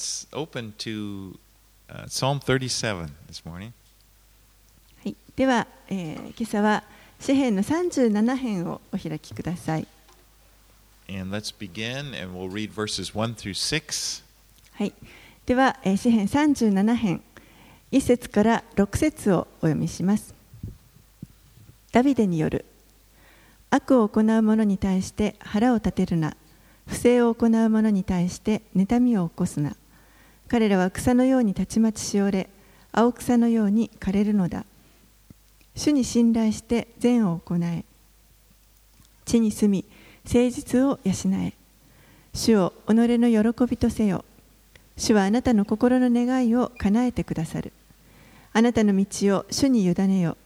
let's open to uh, Psalm 37 this morning. はい、では、えー、今朝は詩編の37編をお開きください。And let's begin, and we'll read verses 1 through 6. はい、では、えー、詩編37編1節から6節をお読みします。ダビデによる悪を行う者に対して腹を立てるな不正を行う者に対して妬みを起こすな彼らは草のようにたちまちしおれ青草のように枯れるのだ。主に信頼して善を行え。地に住み誠実を養え。主を己の喜びとせよ。主はあなたの心の願いを叶えてくださる。あなたの道を主に委ねよ。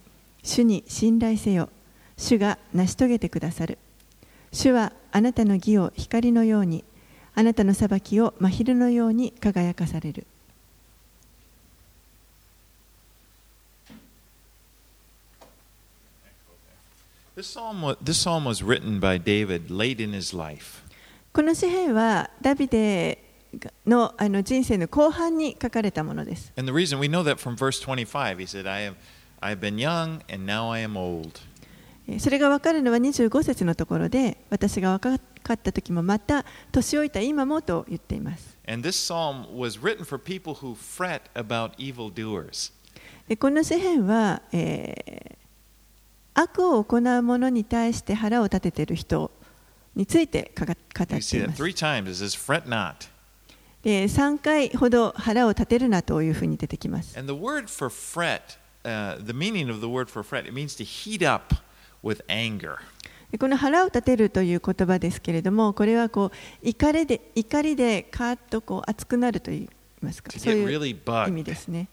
主に信頼せよ。主が成し遂げてくださる。主はあなたの義を光のようにあなたの裁きを真昼のように輝かされる。この詩篇はダビデの,あの人生の後半に書かれたものです。それが分かるのは25節のところで、私が。時もまた年老いた今もと言っています And this psalm was written for people who fret about evildoers. でこの詩篇は、えー悪を行う者に対して腹を立てている人についてかか語っています.で3回ほど腹を立てるなというふうに出てきます And the word for fret, uh, the meaning of the word for fret, it means to heat up with anger. でこの腹を立てるという言葉ですけれどもこれはこう怒りで怒りでカーッとこう熱くなるといいますか？そういう意.味ですね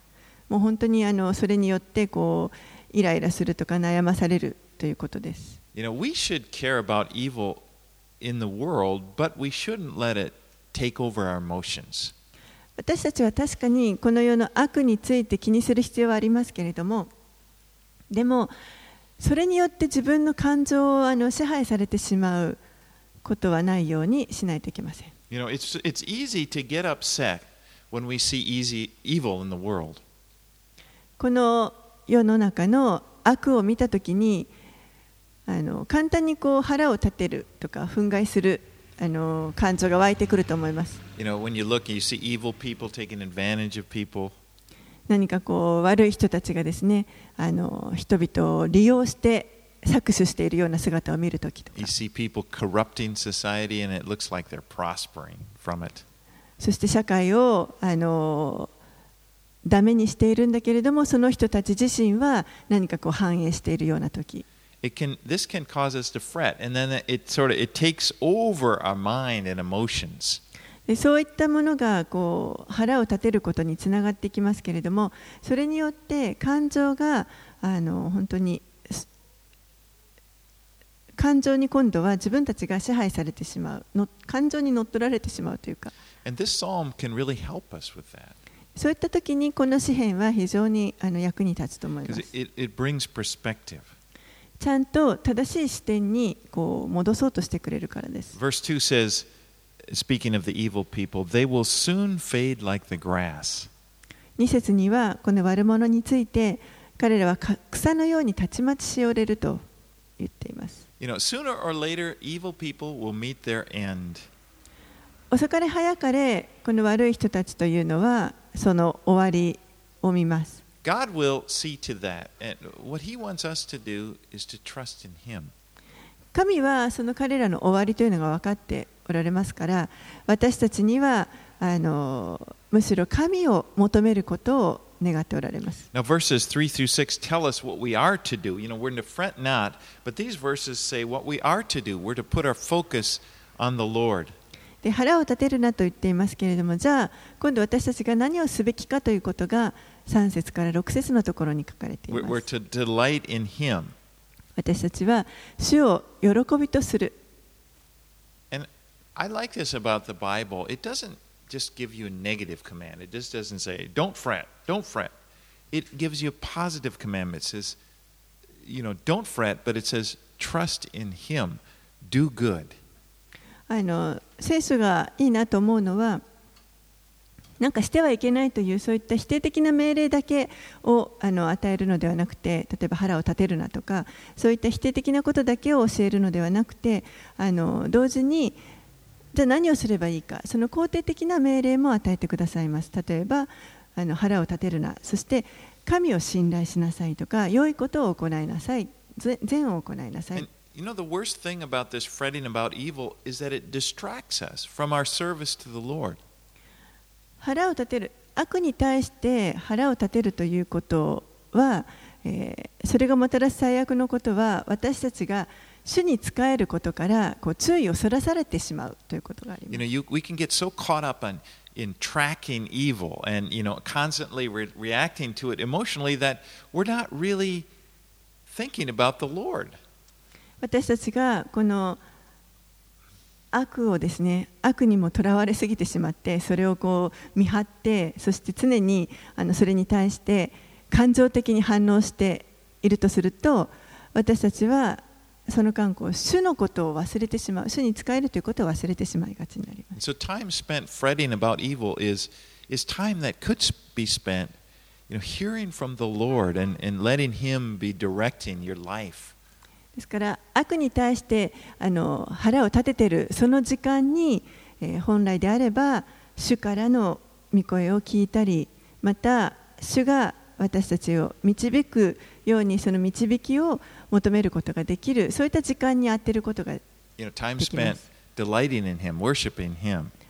もう本当にあのそれによってこうイライラするとか悩まされるということです You know, we should care about evil in the world, but we shouldn't let it take over our emotions. 私たちは確かにこの世の悪について気にする必要はありますけれどもでもそれによって自分の感情をあの支配されてしまうことはないようにしないといけません You know, it's, it's easy to get upset when we see easy, evil in the world. この世の中の悪を見たときにあの簡単にこう腹を立てるとか憤慨するあの感情が湧いてくると思います You know, when you look and you see evil people taking advantage of people, 何かこう悪い人たちがですねあの人々を利用して搾取しているような姿を見るときと。そして社会をあのダメにしているんだけれどもその人たち自身は何かこう反映しているようなと。でそういったものがこう腹を立てることにつながってきますけれどもそれによって感情があの本当にす感情に今度は自分たちが支配されてしまうの感情に乗っ取られてしまうというか。Really そういった時にこの詩篇は非常にあの役に立つと思います。It, it. ちゃんと正しい視点にこう戻そうとしてくれるからです。Verse 2 says, speaking of the evil people, they will soon fade like the grass. 2節にはこの悪者について彼らはか草のようにたちまちしおれると言っています You know, sooner or later, evil people will meet their end. 遅かれ早かれこの悪い人たちというのはその終わりを見ます God will see to that. And what He wants us to do is to trust in Him. 神はその彼らの終わりというのが分かっておられますから私たちにはあのむしろ神を求めることを願っておられます Now, verses 3 through 6 tell us what we are to do. You know, we're to fret not, but these verses say what we are to do. We're to put our focus on the Lord. で腹を立てるなと言っていますけれどもじゃあ今度私たちが何をすべきかということが3節から6節のところに書かれてい We're, ま we're す to delight in Him. 私たちは主を喜びとする I like this about the Bible. It doesn't just give you a negative command, it just doesn't say, don't fret, don't fret. It gives you a positive commandment. It says, you know, don't fret, but it says, trust in Him, do good. あの聖書がいいなと思うのはなんかしてはいけないというそういった否定的な命令だけをあの与えるのではなくて例えば腹を立てるなとかそういった否定的なことだけを教えるのではなくてあの同時にじゃあ何をすればいいかその肯定的な命令も与えてくださいます。例えばあの腹を立てるな。そして神を信頼しなさいとか良いことを行いなさい。善を行いなさい。You know, the worst thing about this fretting about evil is that it distracts us from our service to the Lord. 腹を立てる。悪に対して腹を立てるということは、えーそれがもたらす最悪のことは私たちが主に仕えることからこう注意をそらされてしまうということがあり You ま know, す。you, we can get so caught up on, in tracking evil and, you know, constantly re- reacting to it emotionally that we're not really thinking about the Lord. 私たちがこの悪をですね悪にもとらわれすぎてしまってそれをこう見張ってそして常にあのそれに対して感情的に反応しているとすると私たちはその間こう主のことを忘れてしまう主に仕えるということを忘れてしまいがちになります So time spent fretting about evil is, is time that could be spent, you know, hearing from the Lord and, and letting Him be directing your life. ですから悪に対してあの腹を立てているその時間に、えー本来であれば主からの御声を聞いたりまた主が私たちを導くようにその導きを求めることができる、そういった時間に当てることができる。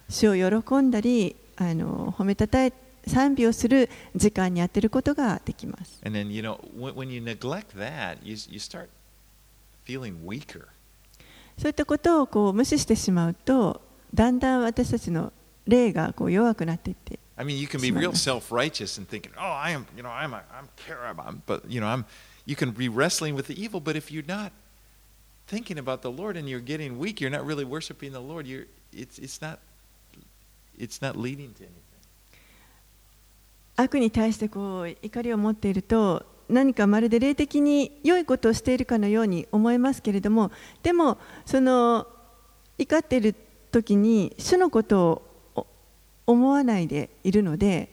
死を喜んだり、あの褒めたたえ、賛美をする時間に当てることができます。そういったことをこう無視してしまうと、だんだん私たちの霊がこう弱くなっていって。I mean, you can be real self-righteous and thinking, oh, I am, you know, I'm a, I'm care about, but, you know, I'm, You can be wrestling with the evil, but if you're not thinking about the Lord and you're getting weak, you're not really worshiping the Lord. You're, it's, it's not, it's not leading to anything. 悪に対してこう怒りを持っていると何かまるで霊的に良いことをしているかのように思えますけれどもでもその怒っている時に主のことを思わないでいるので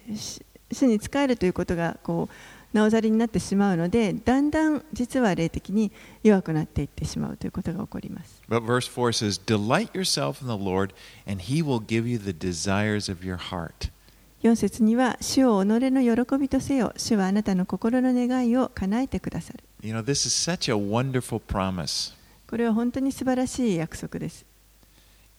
主に仕えるということがこうなおざりになってしまうのでだんだん実は霊的に弱くなっていってしまうということが起こります。But verse 4 says, Delight yourself in the Lord, and he will give you the desires of your heart. 4節には主を己の喜びとせよ主はあなたの心の願いを叶えてくださる You know, this is such a wonderful promise. これは本当に素晴らしい約束です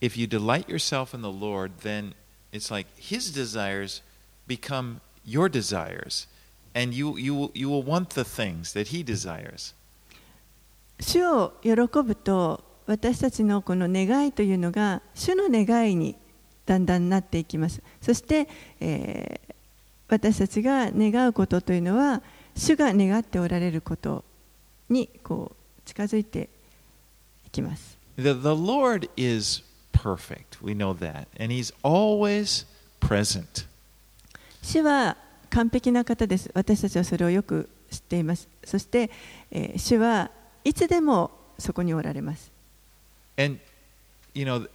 If you delight yourself in the Lord, then it's like his desires become your desires, and you, you, you will want the things that he desires. 主を喜ぶと私たちのこの願いというのが主の願いにだんだんなっていきますそして、えー私たちが願うことというのは主が願っておられることにこう近づいていきます The, the Lord is perfect. We know that. And he's always present. 主は完璧な方です私たちはそれをよく知っていますそして、えー主はいつでもそこにおられます And, you know,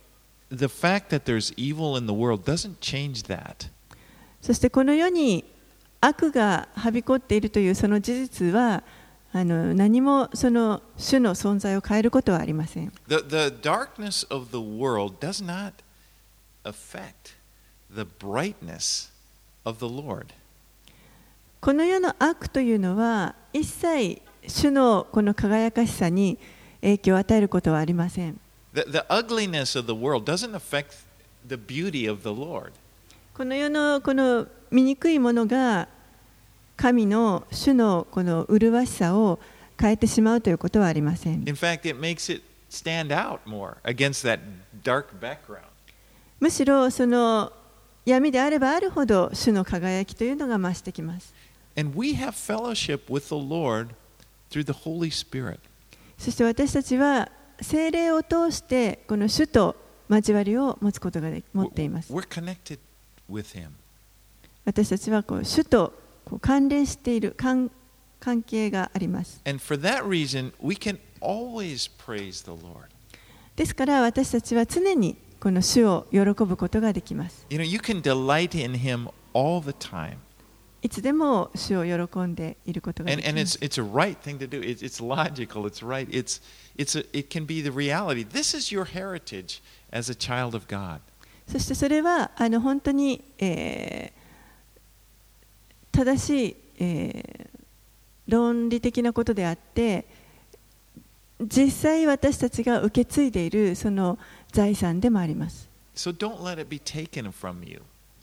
the fact that there's evil in the world doesn't change that. そしてこの世に悪がはびこっているというその事実はあの何もその主の存在を変えることはありません The, the darkness of the world does not affect the brightness of the Lord. この世の悪というのは一切主のこの輝かしさに影響を与えることはありません。この世のこの醜いものが神の主のこの麗しさを変えてしまうということはありません。むしろその闇であればあるほど主の輝きというのが増してきます。And we have fellowship with the Lord through the Holy Spirit. そして私たちは聖霊を通してこの主と交わりを持つことがで持っています We're connected with Him. 私たちはこう主とこう関連している関関係があります And for that reason, we can always praise the Lord. ですから私たちは常に この主を喜ぶことができます。 You know, you can delight in Him all the time. いつでも主を喜んでいることが。そしてそれはあの本当に、え、正しい、え、論理的なことであって実際私たちが受け継いでいるその財産でもあります。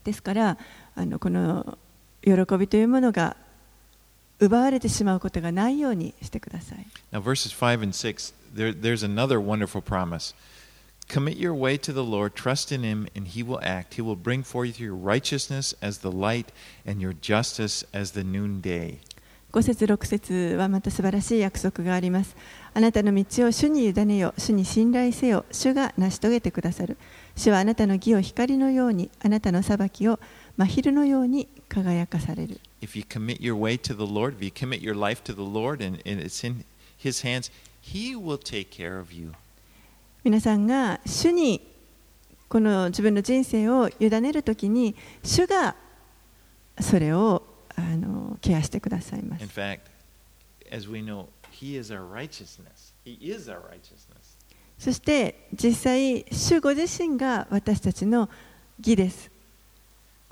ですからあのこの喜びというものが奪われてしまうことがないようにしてください。Now, verses 5 and 6, there, there's another wonderful promise. Commit your way to the Lord, trust in Him, and He will act. He will bring forth your righteousness as the light and your justice as the noonday. 5節6節はまた素晴らしい約束があります。あなたの道を主に委ねよ、主に信頼せよ、主が成し遂げてくださる。主はあなたの義を光のように、あなたの裁きを真昼のように輝かされる。If you commit your way to the Lord, if you commit your life to the Lord and, and it's in His hands, He will take care of you. 皆さんが主にこの自分の人生を委ねるときに、主がそれをあのケアしてくださいま In す。fact, as we know, He is our righteousness. He is our righteousness. そして実際、主ご自身が私たちの義です。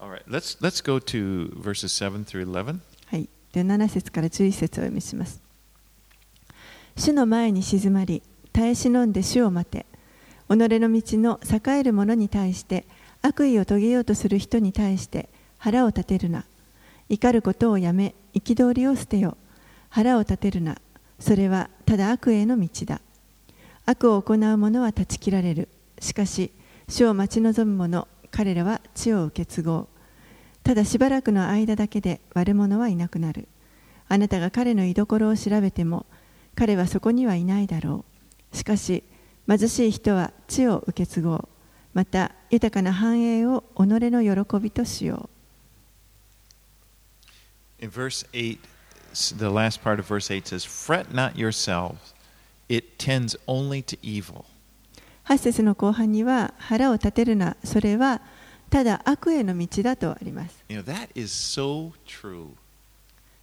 Alright, let's, let's go to verses 7 through 11. はい、で7節から11節を読みします。主の前に静まり、耐え忍んで主を待て、己の道の栄える者に対して、悪意を遂げようとする人に対して腹を立てるな。怒ることをやめ、憤りを捨てよ。腹を立てるな。それはただ悪への道だ。悪を行う者は断ち切られる。しかし、主を待ち望む者、彼らは地を受け継ごう。ただしばらくの間だけで悪者はいなくなる。あなたが彼の居所を調べても、彼はそこにはいないだろう。しかし、貧しい人は地を受け継ごう。また、豊かな繁栄を己の喜びとしよう In verse 8, the last part of verse 8 says, Fret not yourselves, it tends only to evil. う。8節の後半には、腹を立てるな、それはただ悪への道だとあります。You know, that is so true.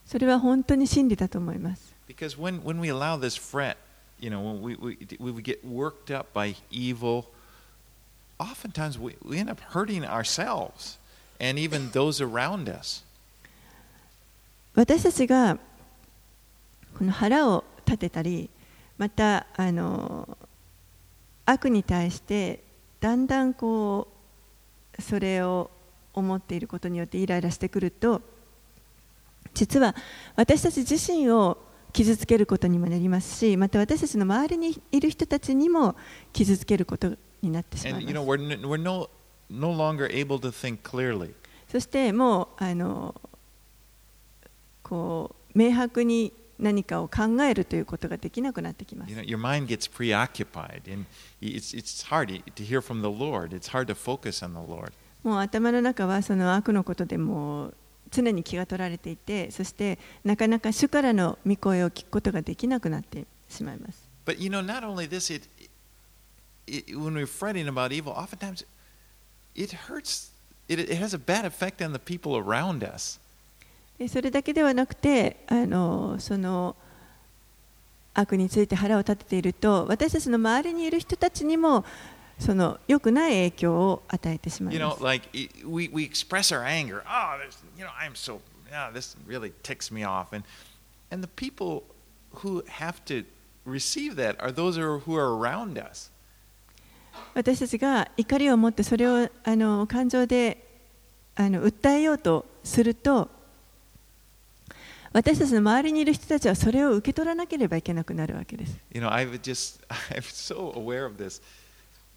それは本当に真理だと思います。Because when, when we allow this fret, you know, when we, we we get worked up by evil, oftentimes we, we end up hurting ourselves and even those around us. 私たちがこの腹を立てたりまたあの悪に対してだんだんこうそれを思っていることによってイライラしてくると実は私たち自身を傷つけることにもなりますしまた私たちの周りにいる人たちにも傷つけることになってしまいます.そしてもうあのこう明白に何かを考えるということができなくなってきます You know, your mind gets preoccupied, and it's, it's hard to hear from the Lord. It's hard to focus on the Lord. もう頭の中はその悪のことでもう常に気が取られていてそしてなかなか主からの御声を聞くことができなくなってしまいます But you know, not only this, it, it when we're fretting about evil, oftentimes it hurts. It, it has a bad effect on the people around us. でそれだけではなくてあのその悪について腹を立てていると私たちの周りにいる人たちにもその良くない影響を与えてしまい You ま know, す。like i- we, we express our anger. Oh, there's, you know, I'm so, yeah, this really ticks me off. And, and the people who have to receive that are those who are around us. 私たちが怒りを持ってそれをあの感情であの訴えようとすると私たちの周りにいる人たちはそれを受け取らなければいけなくなるわけです。You know, I've just, I'm so aware of this.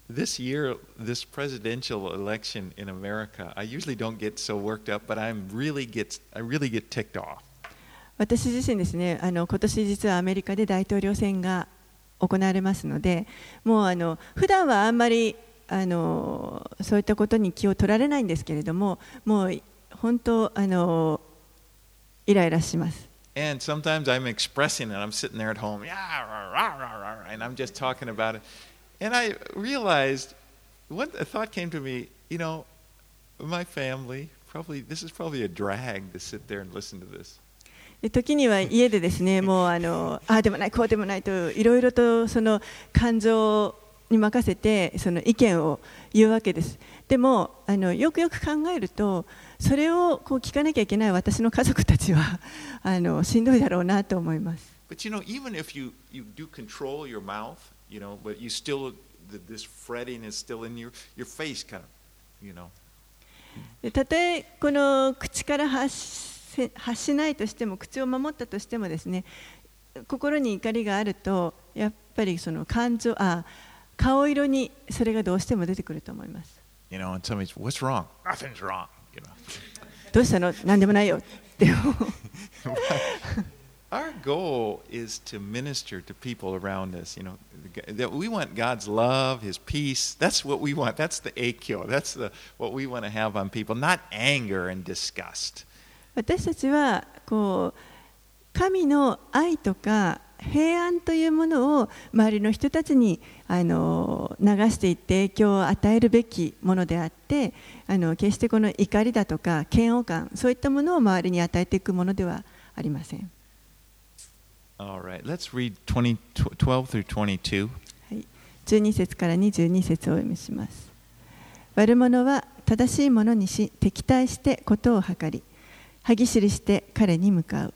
This year, this presidential election in America, I usually don't get so worked up, but I'm really get, I really get ticked off. 私自身ですねあの今年実はアメリカで大統領選が行われますのでもうあの普段はあんまりあのそういったことに気を取られないんですけれどももう本当あのイライラします。And sometimes I'm expressing it. I'm sitting there at home, yeah, rah, rah, rah, rah, and I'm just talking about it. And I realized one a thought came to me, you know, my family, probably, this is probably a drag to sit there and listen to this. で時には家でですねもうあのああでもないこうでもないといろいろとその感情に任せてその意見を言うわけですでもあのよくよく考えるとそれをこう聞かなきゃいけない私の家族たちは あのしんどいだろうなと思います But you know, even if you, you do control your mouth, you know, but you still, th- this fretting is still in your, your face, kind of, you know. でたとえこの口から発せ発しないとしても口を守ったとしてもですね心に怒りがあるとやっぱりその感情あ顔色にそれがどうしても出てくると思います You know, and somebody's, what's wrong? Nothing's wrong, you know. どうしたの何でもないよって Our goal is to minister to people around us, you know. That we want God's love, His peace. That's what we want. That's the akyo. That's the, what we want to have on people, not anger and disgust. 私たちはこう神の愛とか平安というものを周りの人たちに あの流していって影響を与えるべきものであってあの決してこの怒りだとか嫌悪感そういったものを周りに与えていくものではありません。All right, let's read 20, 12 through 22. はい、12節から22節をお読みします。悪者は正しいものにし敵対してことを計り歯ぎしりして彼に向かう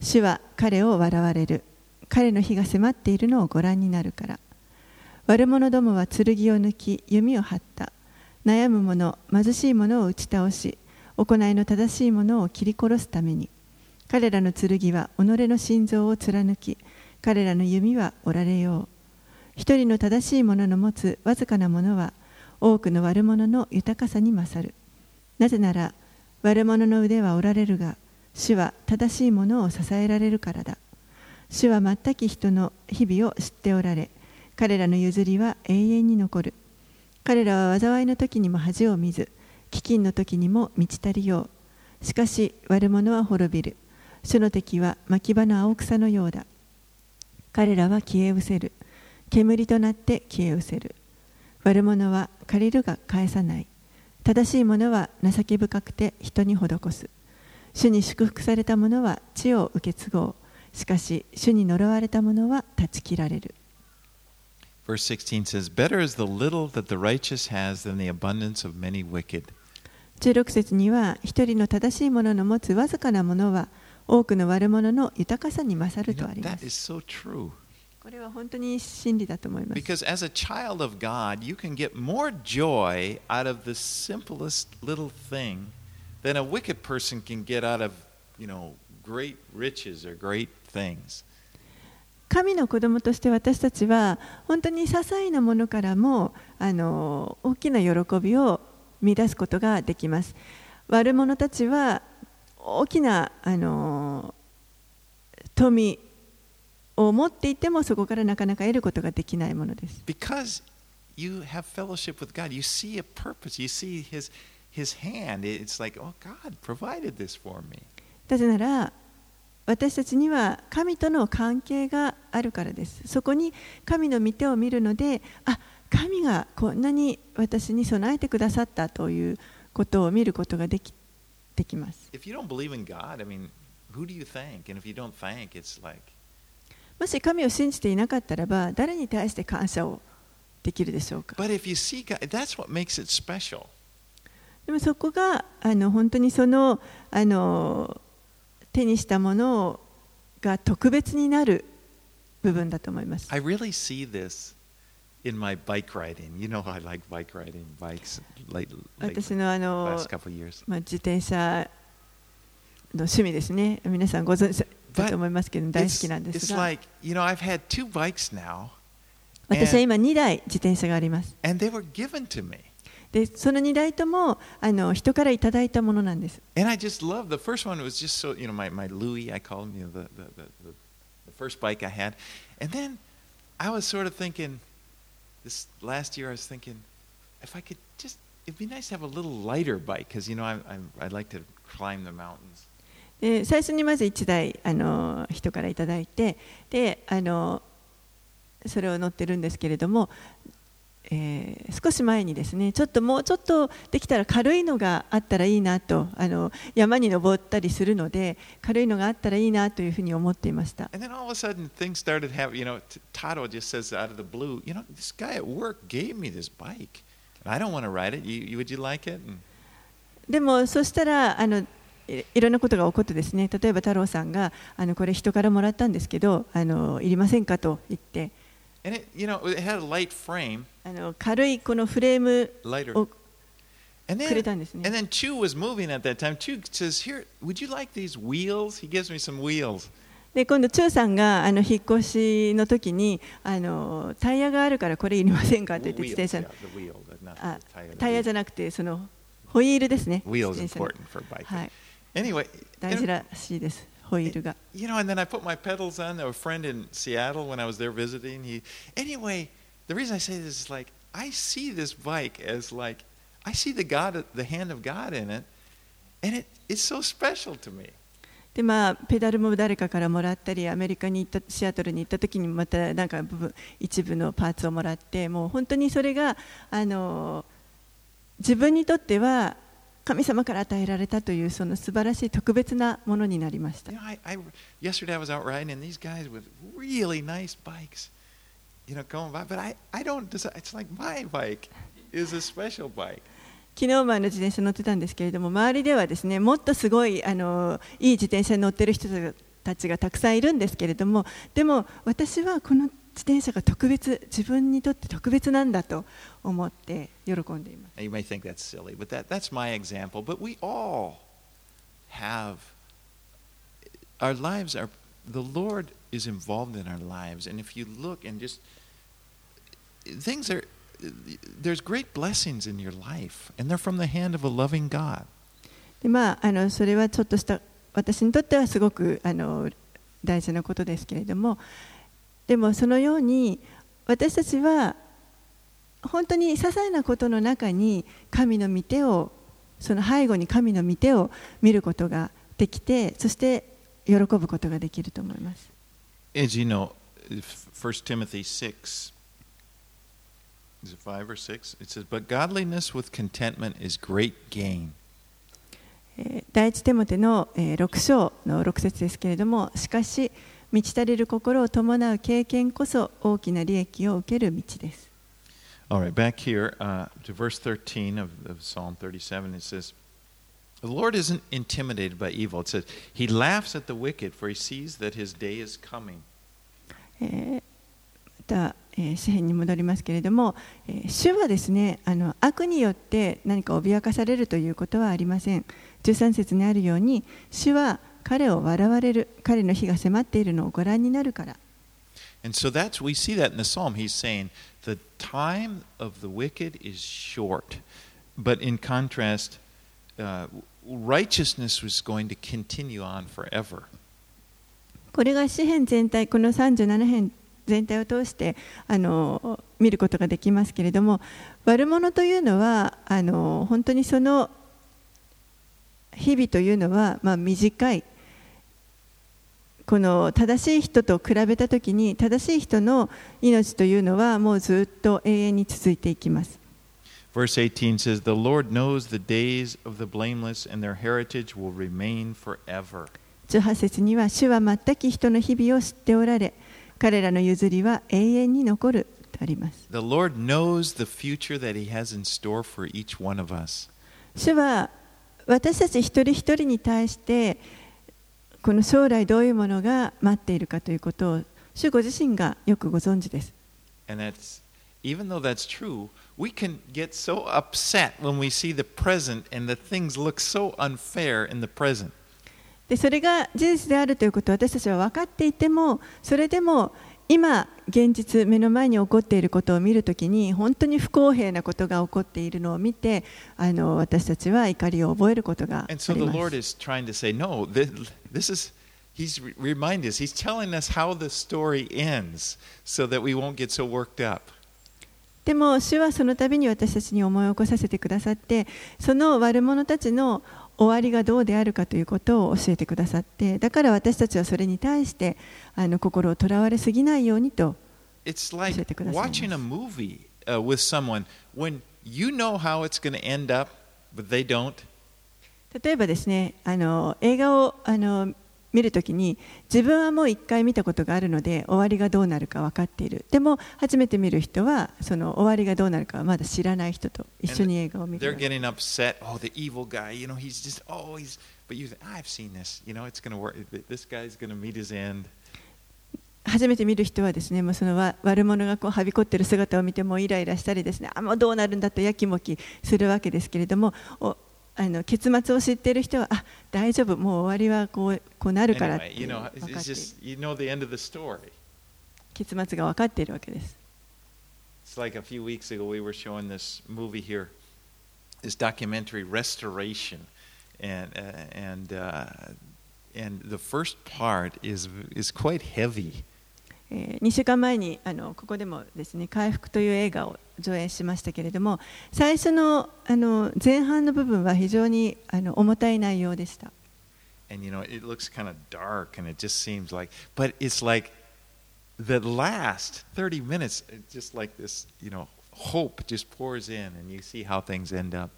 主は彼を笑われる彼の日が迫っているのをご覧になるから悪者どもは剣を抜き弓を張った。悩む者貧しい者を打ち倒し行いの正しい者を切り殺すために。彼らの剣は己の心臓を貫き彼らの弓は折られよう。一人の正しい者の持つわずかなものは多くの悪者の豊かさに勝る。なぜなら悪者の腕は折られるが主は正しいものを支えられるからだ。主は全き人の日々を知っておられ彼らの譲りは永遠に残る。彼らは災いの時にも恥を見ず飢饉の時にも満ち足りよう。しかし悪者は滅びる。主の敵は牧場の青草のようだ。彼らは消え失せる。煙となって消え失せる。悪者は借りるが返さない。正しい者は情け深くて人に施す。主に祝福された者は地を受け継ごう。しかし主に呪われた者は断ち切られる。Verse 16 says, Better is the little that the righteous has than the abundance of many wicked. 16節には一人の正しい者の持つわずかなものは多くの悪者の豊かさに勝 You ると know, ありま that す is so true. これは本当に真理だと思います Because as a child of God, you can get more joy out of the simplest little thing than a wicked person can get out of, you know, great riches or great things. 神の子供として私たちは本当に些細なものからもあの大きな喜びを見出すことができます悪者たちは大きなあの富を持っていてもそこからなかなか得ることができないものです Because you have fellowship with God, you see a purpose, you see His, his hand. It's like, oh, God provided this for me. なぜなら私たちには神との関係があるからです。そこに神の御手を見るのであ神がこんなに私に備えてくださったということを見ることができできます。もし神を信じていなかったらば誰に対して感謝をできるでしょうか？でもそこがあの本当にそのあの手にしたものが特別になる部分だと思います I really see this in my bike riding. You know, I like bike riding, bikes late, late 私のあの last couple of years. まあ、自転車の趣味ですね。皆さんご存知だと思いますけど、大好 It's, きなんです it's が、like, you know, I've had two bikes now, 私は今2台自転車があります。and they were given to me. で、その2台ともあの人からいただいたものなんです。And I just love the first one was just so, you know, my, my Louis, I call him, you know, the, the, the, the, first bike I had. And then I was sort of thinking, this last year I was thinking, if I could just, it'd be nice to have a little lighter bike, because, you know, I, I'm, I like to climb the mountains. で最初にまず1台あの人からいただいてであのそれを乗ってるんですけれどもえー少し前にですねちょっともうちょっとできたら軽いのがあったらいいなとあの山に登ったりするので軽いのがあったらいいなというふうに思っていました And then all of a sudden, things started happening. You know, T- Tato just says out of the blue, you know, this guy at work gave me this bike. I don't want to ride it. You, would you like it? でもそしたらあのいいろんなことが起こってですね例えば太郎さんがあのこれ人からもらったんですけどあのいりませんかと言って and it, you know, it had a light frame, あの軽いこのフレーム.をくれたんですね and。then Chu was moving at that time. Chu says, Here, would you like these wheels? He gives me some wheels. で今度、チューさんがあの引っ越しの時にあのタイヤがあるからこれいりませんかと言って Wheels, 自転車のあタイヤ.じゃなくてそのホイールですね。Wheel is 自転車の important for biking. はい、Anyway, 大事らしいです、ホイールが。you know, and then I put my pedals on. A friend in Seattle when I was there visiting. He, anyway, The reason I say this is like, I see this bike as like, I see the God, the hand of God in it, でまあ、ペダルも誰かからもらったりアメリカに行ったシアトルに行った時にまたなんか部分一部のパーツをもらってもう本当にそれがあの自分にとっては神様から与えられたというその素晴らしい特別なものになりました。You know, going by. But I, I don't decide. It's like my bike is a special bike. 昨日もあの自転車乗ってたんですけれども周りではですねもっとすごいあのいい自転車に乗ってる人たちがたくさんいるんですけれどもでも私はこの自転車が特別自分にとって特別なんだと思って喜んでいます。You may think that's silly, but that, that's my example. But we all have our lives are the Lord is involved in our lives, and if you look and just things are there's great blessings in your life, and they're from the hand of a loving God. でまあ、あのそれはちょっとした私にとってはすごくあの大事なことですけれどもでもそのように私たちは本当に些細なことの中に神の御手をその背後に神の御手を見ることができてそして喜ぶことができると思います。As you know, 1 Timothy 6, is it 5 or 6? It says, But godliness with contentment is great gain. えー第一テモテのえー6章の6節ですけれどもしかし満ち足りる心を伴う経験こそ大きな利益を受ける道です。All right, back here uh, to verse 13 of, of Psalm 37, it says, The Lord isn't intimidated by evil. It says, He laughs at the wicked, for He sees that His day is coming. えーまた、えー詩篇に戻りますけれども、えー主はですねあの悪によって何か脅かされるということはありません13節にあるように主は彼を笑われる彼の日が迫っているのをご覧になるから And so that's, we see that in the psalm. He's saying, The time of the wicked is short. But in contrast, uh, righteousness was going to continue on forever. これが詩篇全体この37編全体を通してあの見ることができますけれども悪者というのはあの本当にその日々というのは、まあ、短いこの正しい人と比べたときに正しい人の命というのはもうずっと永遠に続いていきます。Verse 18 says, The Lord knows the days of the blameless, and their heritage will remain forever. 18節には主は全き人の日々を知っておられ彼らの譲りは永遠に残るとあります The Lord knows the future that He has in store for each one of us. 主は私たち一人一人に対してこの将来どういうものが待っているかということを主ご自身がよくご存知です And that's, even though that's true, we can get so upset when we see the present and the things look so unfair in the present. でそれが事実であるということを私たちは分かっていてもそれでも今現実目の前に起こっていることを見るときに本当に不公平なことが起こっているのを見てあの私たちは怒りを覚えることがあ And り so the ま Lord す is trying to say, no, this, this is, He's re- reminding us, He's telling us how the story ends so that we won't get so worked up. でも主はその度に私たちに思い起こさせてくださってその悪者たちの終わりがどうであるかということを教えてくださってだから私たちはそれに対してあの心をとらわれすぎないようにと教えてください uh, with someone when you know how it's going to end up, but they don't? 例えばですねあの映画をあの見るときに自分はもう一回見たことがあるので終わりがどうなるか分かっているでも初めて見る人はその終わりがどうなるかはまだ知らない人と一緒に映画を見. Oh, oh, he's, but you think, I've seen this, you know, it's going to work. This guy's going to meet his end. 初めて見る人はですねもうそのわ悪者がこうはびこっている姿を見てもうイライラしたりですねあもうどうなるんだとやきもきするわけですけれどもおあの結末を知っている人はあ大丈夫もう終わりはこうこうなるからって分かっている.結末が分かっているわけです It's like a few weeks ago we were showing this movie here, this documentary Restoration, and uh, and uh, and the first part is is quite heavy. えー2週間前にあのここでもですね「回復」という映画を上映しましたけれども最初のあの前半の部分は非常にあの重たい内容でした and you know it looks kind of dark and it just seems like but it's like the last 30 minutes just like this you know hope just pours in and you see how things end up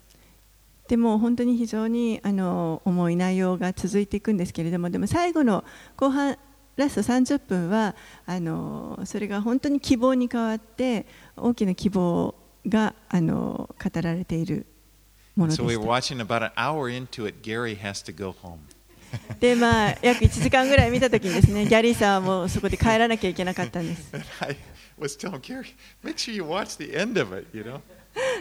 でも本当に非常にあの重い内容が続いていくんですけれどもでも最後の後半ラスト30分はあのそれが本当に希望に変わって大きな希望があの語られているものです。でまあ約1時間ぐらい見たときにですね、ギャリーさんはもそこで帰らなきゃいけなかったんです。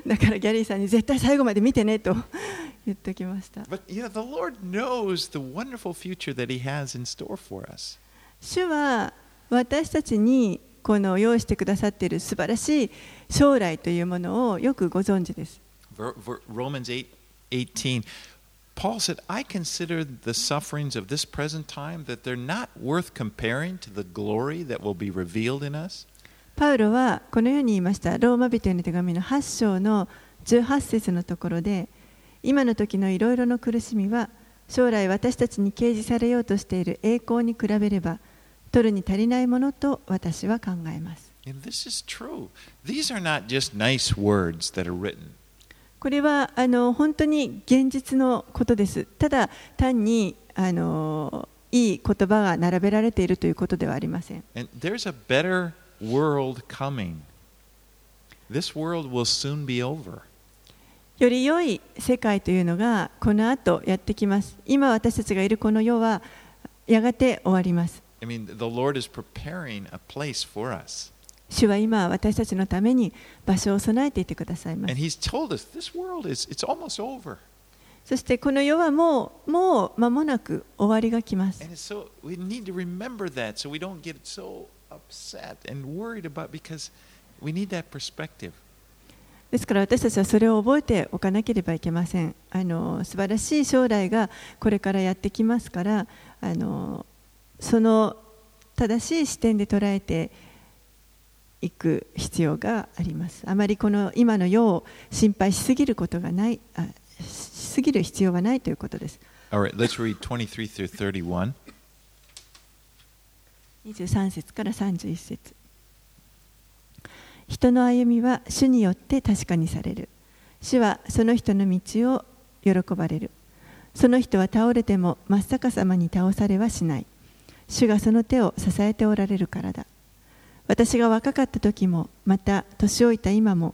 だからギャリーさんに絶対最後まで見てねと 言っておきました。主は私たちにこの用意してくださっている素晴らしい将来というものをよくご存知です。Romans 8 18. Paul said, I consider the sufferings of this present time that they're not worth comparing to the glory that will be revealed in us. パウロはこのように言いました。ローマ人への手紙の8章の18節のところで、今の時のいろいろな苦しみは、将来私たちに掲示されようとしている栄光に比べれば取るに足りないものと私は考えます。これはあの本当に現実のことです。ただ単にあのいい言葉が並べられているということではありません。This world will soon be over. より良い世界というのがこの後やってきます。今私たちがいるこの世はやがて終わります。主は今私たちのために場所を備えていてください。そしてこの世はもう,もう間もなく終わりが来ます。So, that, so so、because we. ですから私たちはそれを覚えておかなければいけません。あの素晴らしい将来がこれからやってきますから、あのその正しい視点で捉えていく必要があります。あまりこの今の世を心配しすぎることがない、あしすぎる必要はないということです。All right, let's read 23 through 31. 23節から31節人の歩みは主によって確かにされる。主はその人の道を喜ばれる。その人は倒れても真っ逆さまに倒されはしない。主がその手を支えておられるからだ。私が若かった時もまた年老いた今も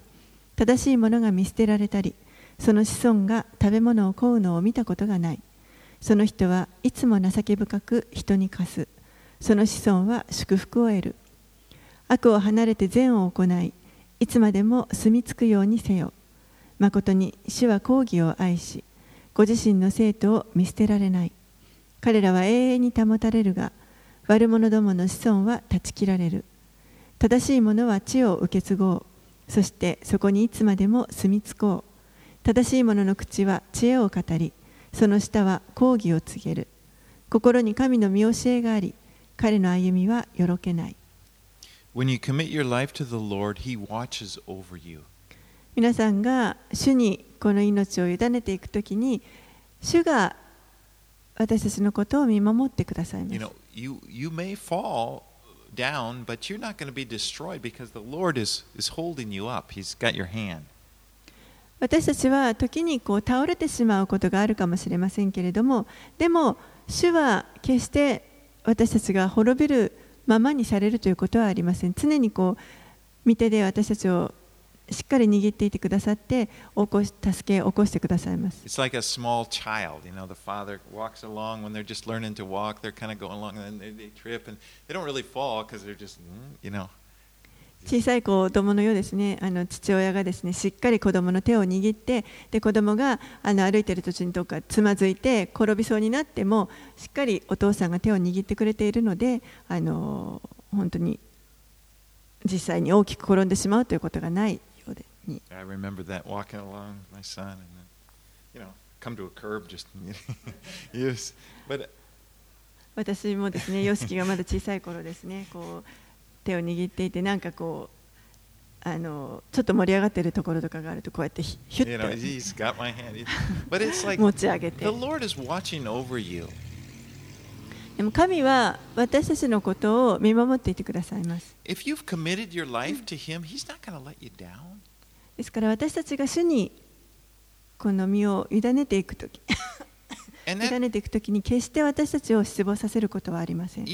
正しいものが見捨てられたりその子孫が食べ物を乞うのを見たことがない。その人はいつも情け深く人に貸す。その子孫は祝福を得る。悪を離れて善を行いいつまでも住み着くようにせよ。誠に主は公義を愛しご自身の生徒を見捨てられない。彼らは永遠に保たれるが悪者どもの子孫は断ち切られる。正しい者は地を受け継ごう。そしてそこにいつまでも住み着こう。正しい者の口は知恵を語りその舌は公義を告げる。心に神の見教えがあり彼の歩みはよろけない。When you commit your life to the Lord, He watches over you. 皆さんが主にこの命を委ねていくときに主が私たちのことを見守ってくださいま You す know, you you may fall down, but you're not going to be destroyed because the Lord is, is holding you up. He's got your hand. 私たちは時にこう倒れてしまうことがあるかもしれませんけれどもでも主は決して私たちが滅びるままにされるということはありません常にこう見てで私たちをしっかり握っていてくださって起こし助け起こしてくださいます It's like a small child. You know, the father walks along when they're just learning to walk. They're kind of going along and they, they trip and they don't really fall because they're just, you know. 小さい子供のようですねあの父親がですねしっかり子供の手を握ってで子供があの歩いている途中にどっかつまずいて転びそうになってもしっかりお父さんが手を握ってくれているのであの本当に実際に大きく転んでしまうということがないようでに I remember that walking along with my son and then, you know, come to a curb just, yes. But 私もですね、ヨシキがまだ小さい頃ですね、こう手を握っていて、なんかこう。あの、ちょっと盛り上がってるところとかがあると、こうやって。You、持ち上げて。でも神は私たちのことを見守っていてくださいます。ですから私たちが主にこの身を委ねていくとき。委ねていくときに決して私たちを失望させることはありません。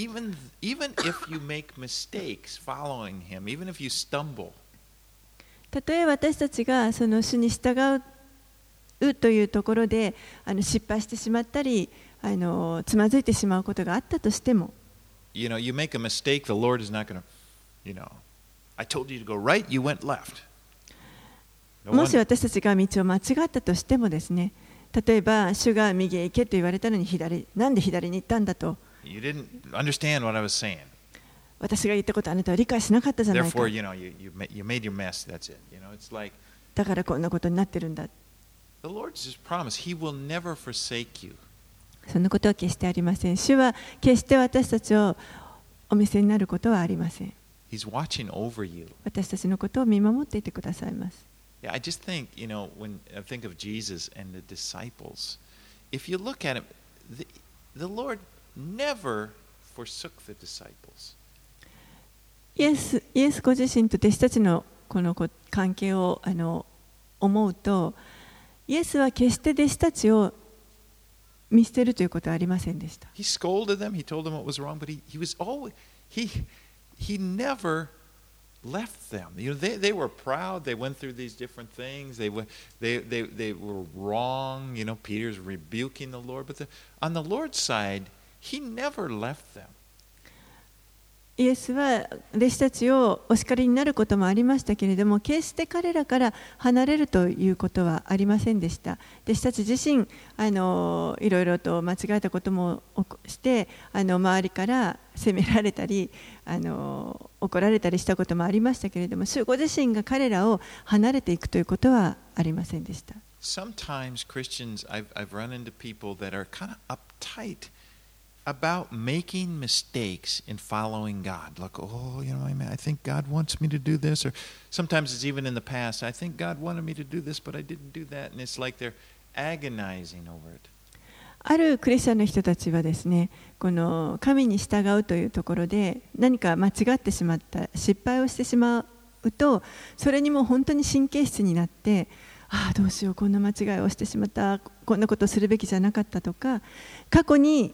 たとえ私たちがその主に従うというところであの失敗してしまったりあのつまずいてしまうことがあったとしても。もし私たちが道を間違ったとしてもですね。例えば、主が右へ行けと言われたのに左、なんで左に行ったんだと。私が言ったことあなたは理解しなかったじゃないですか。だからこんなことになってるんだ。そんなことは決してありません。主は決して私たちをお見せになることはありません。私たちのことを見守っていてくださいます。Yeah, I just think, you know, when I think of Jesus and the disciples, if you look at him, the, the Lord never forsook the disciples. イエスイエスご自身と弟子たちのこのこ関係をあの思うとイエスは決して弟子たちを見捨てるということはありませんでした He scolded them, he told them what was wrong, but he, he was always, he, he never left them. You know, they, they were proud, they went through these different things, they were, they, they, they were wrong, you know, Peter's rebuking the Lord, but the, on the Lord's side, he never left them. イエスは弟子たちをお叱りになることもありましたけれども決して彼らから離れるということはありませんでした。弟子たち自身あのいろいろと間違えたこともしてあの周りから責められたりあの怒られたりしたこともありましたけれども主ご自身が彼らを離れていくということはありませんでした。Sometimes Christians, I've, I've run into people that are kind of uptight about making mistakes in following God. Like, oh, you know, I, mean, I think God wants me to do this. Or sometimes it's even in the past, I think God wanted me to do this, but I didn't do that. And it's like they're agonizing over it. あるクリスチャンの人たちはですねこの神に従うというところで何か間違ってしまった失敗をしてしまうとそれにも本当に神経質になってああどうしようこんな間違いをしてしまったこんなことをするべきじゃなかったとか過去に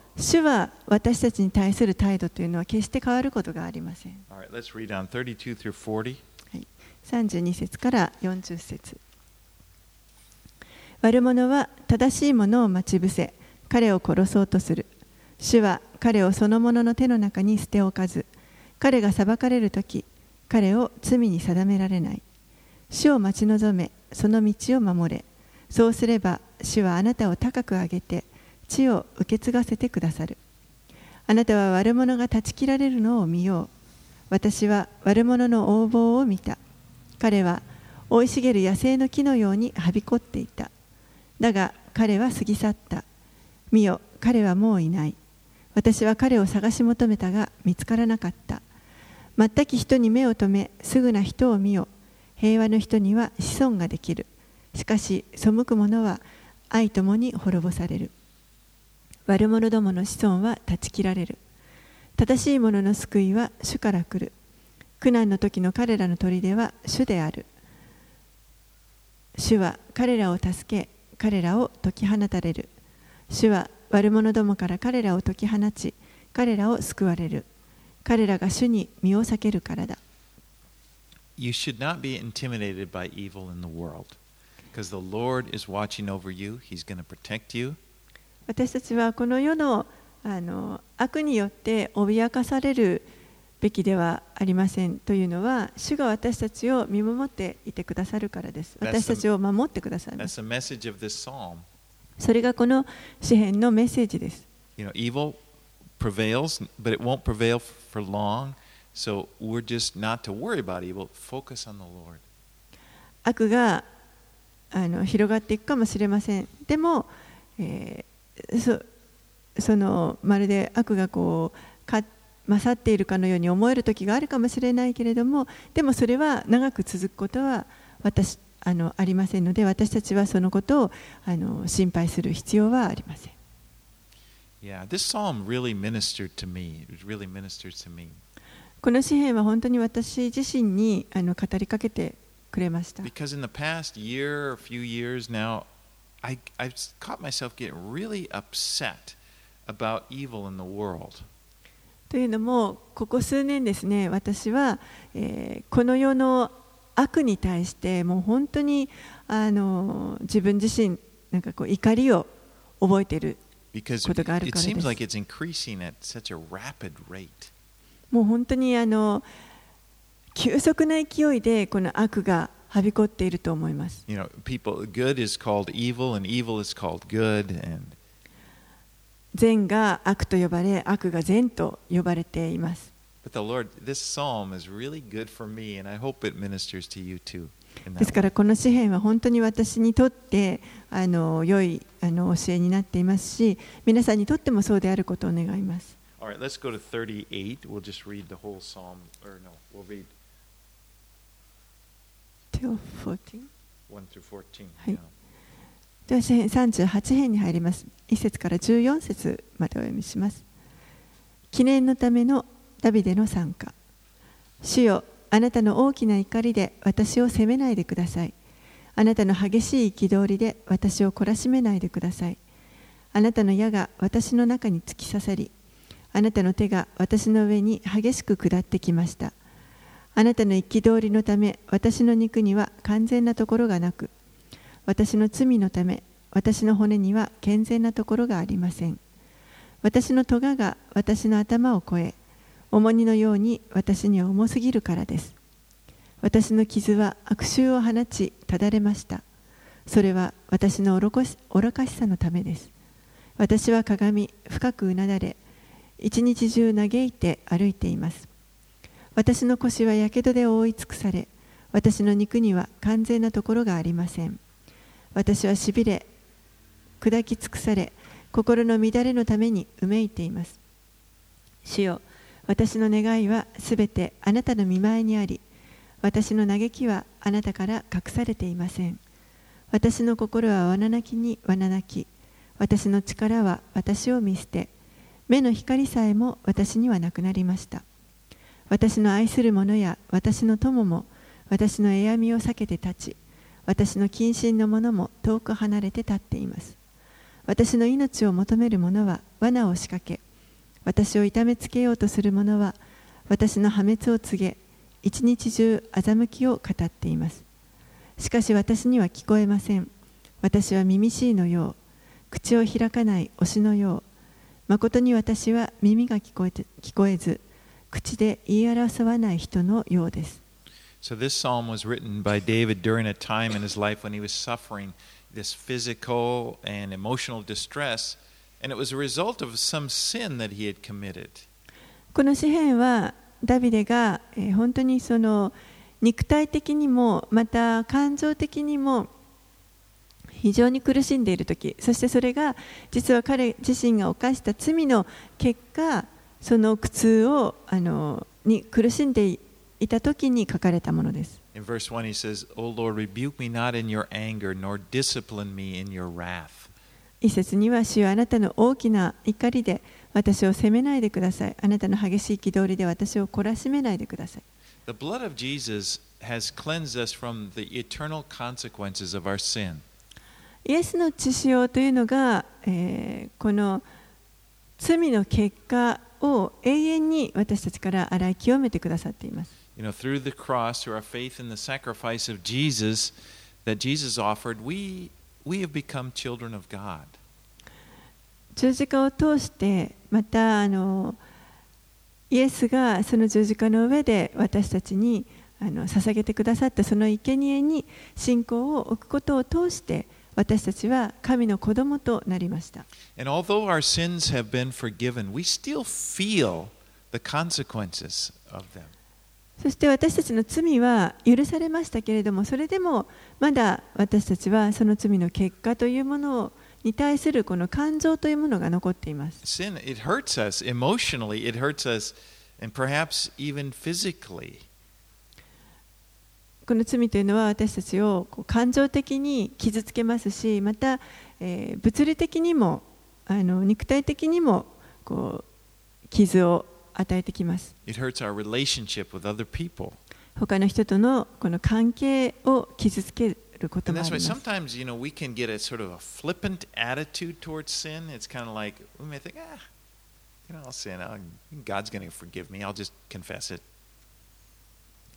主は私たちに対する態度というのは決して変わることがありません。All right, let's read on 32 through 40. 32節から40節。悪者は正しいものを待ち伏せ彼を殺そうとする。主は彼をその者の手の中に捨ておかず彼が裁かれる時彼を罪に定められない。主を待ち望めその道を守れ。そうすれば主はあなたを高く上げて地を受け継がせてくださるあなたは悪者が断ち切られるのを見よう私は悪者の横暴を見た。彼は生い茂る野生の木のようにはびこっていた。だが彼は過ぎ去った。見よ、彼はもういない。私は彼を探し求めたが見つからなかった。全き人に目を留め、すぐな人を見よ。平和の人には子孫ができる。しかし、背く者は愛ともに滅ぼされる。悪者どもの子孫は断ち切られる。正しい者の救いは主から来る。苦難の時の彼らの砦は主である。主は彼らを助け、彼らを解き放たれる。主は悪者どもから彼らを解き放ち、彼らを救われる。彼らが主に身を避けるからだ。You should not be intimidated by evil in the world because the Lord is watching over you, He's going to protect you. 私たちはこの世の,あの悪によって脅かされるべきではありませんというのは主が私たちを見守っていてくださるからです。私たちを守ってくださるそれがこの詩篇のメッセージです。悪があの広がっていくかもしれません。でも、えーそそのまるで悪がこうか勝っているかのように思える時があるかもしれないけれどもでもそれは長く続くことは私あのありませんので私たちはそのことをあの心配する必要はありません。Yeah, this psalm really ministered to me. It really ministered to me この詩篇は本当に私自身にあの語りかけてくれました。because in the past year few years now, I, I caught myself get really upset about evil in the world. というのも、ここ数年ですね、私は、えー、この世の悪に対して、もう本当に、あの、自分自身、なんかこう、怒りを覚えていることがあるかです。もう本当に、あの、急速な勢いで、この悪がはびこっていると思います。You know, 善が悪と呼ばれ、悪が善と呼ばれています。ですからこの詩篇は本当に私にとってあの良いあの教えになっていますし、皆さんにとってもそうであることを願います。14 1 through 14. Hi. yeah. では詩編38編に入ります。1節から14節までお読みします。記念のためのダビデの参加。主よ、あなたの大きな怒りで私を責めないでください。あなたの激しい憤りで私を懲らしめないでください。あなたの矢が私の中に突き刺さり、あなたの手が私の上に激しく下ってきました。あなたの憤りのため私の肉には完全なところがなく、私の罪のため私の骨には健全なところがありません。私の咎が私の頭を越え重荷のように私には重すぎるからです。私の傷は悪臭を放ちただれました。それは私の愚かし愚かしさのためです。私は鏡深くうなだれ一日中嘆いて歩いています。私の腰はやけどで覆い尽くされ私の肉には完全なところがありません。私はしびれ砕き尽くされ心の乱れのためにうめいています。主よ私の願いはすべてあなたの見前にあり私の嘆きはあなたから隠されていません。私の心は罠なきに罠なき私の力は私を見捨て目の光さえも私にはなくなりました。私の愛する者や私の友も私の栄闇を避けて立ち私の近親の者も遠く離れて立っています。私の命を求める者は罠を仕掛け私を痛めつけようとする者は私の破滅を告げ一日中欺きを語っています。しかし私には聞こえません。私は耳しいのよう口を開かない推しのよう誠に私は耳が聞こえて聞こえず口で言い争わない人のようです So this psalm was written by David during a time in his life when he was suffering this physical and emotional distress, and it was a result of some sin that he had committed. この詩篇はダビデが、えー本当にその肉体的にもまた感情的にも非常に苦しんでいる時そしてそれが実は彼自身が犯した罪の結果その苦痛をあのに苦しんでいた時に書かれたものです。In verse 1, he says, O Lord, rebuke me not in your anger, nor discipline me in your wrath. 一節には主よあなたの大きな怒りで私を責めないでください。あなたの激しい憤りで私を懲らしめないでください。The blood of Jesus has cleansed us from the eternal consequences of our sin. イエスの血潮というのが、えーこの罪の結果を永遠に私たちから洗い清めてくださっています。You know, through the cross, through our faith in the sacrifice of Jesus that Jesus offered, we, we have become children of God. 十字架を通してまたあのイエスがその十字架の上で私たちにあの捧げてくださったその生贄に信仰を置くことを通して私たちは神の子供となりました。そして私たちの罪は許されましたけれども、それでもまだ私たちはその罪の結果というものに対するこの感情というものが残っています。この罪というのは私たちを感情的に傷つけますしまた、えー物理的にもあの肉体的にもこう傷を与えてきます.他の人とのこの関係を傷つけること And that's り why sometimes, you know, we can get a sort of a flippant attitude towards sin. It's kind of like, we may think, ah, you know, I'll sin. I'll, God's going to forgive me. I'll just confess it.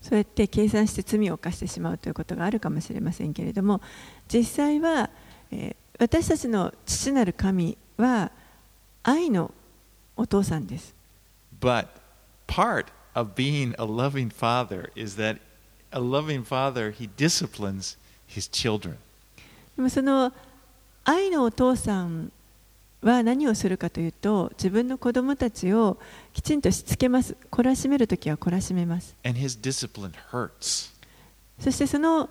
そうやって計算して罪を犯してしまうということがあるかもしれませんけれども実際は、えー私たちの父なる神は愛のお父さんです But part of being a loving Father is that a loving Father, He disciplines His children. でもその愛のお父さんは何をするかというと自分の子供たちをきちんとしつけます懲らしめるときは懲らしめます.そしてその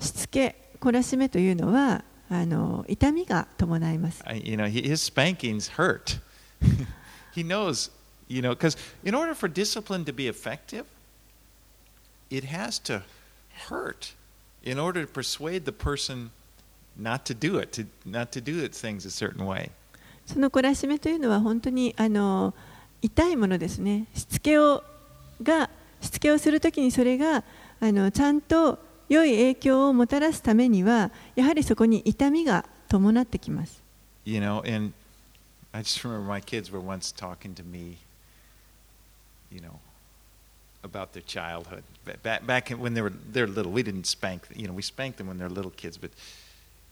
しつけ懲らしめというのはあの痛みが伴います you know, his spankings hurt. he knows, you know, because in order for discipline to be effective, it has to hurt in order to persuade the person not to do it, to not to do it, things a certain way. その懲らしめというのは本当にあの痛いものですねしつけをがしつけをするときにそれがあのちゃんと良い影響をもたらすためにはやはりそこに痛みが伴ってきます You know, and I just remember my kids were once talking to me, you know, about their childhood. Back, back in- when they were they're little, we didn't spank. You know, we spanked them when they're little kids, but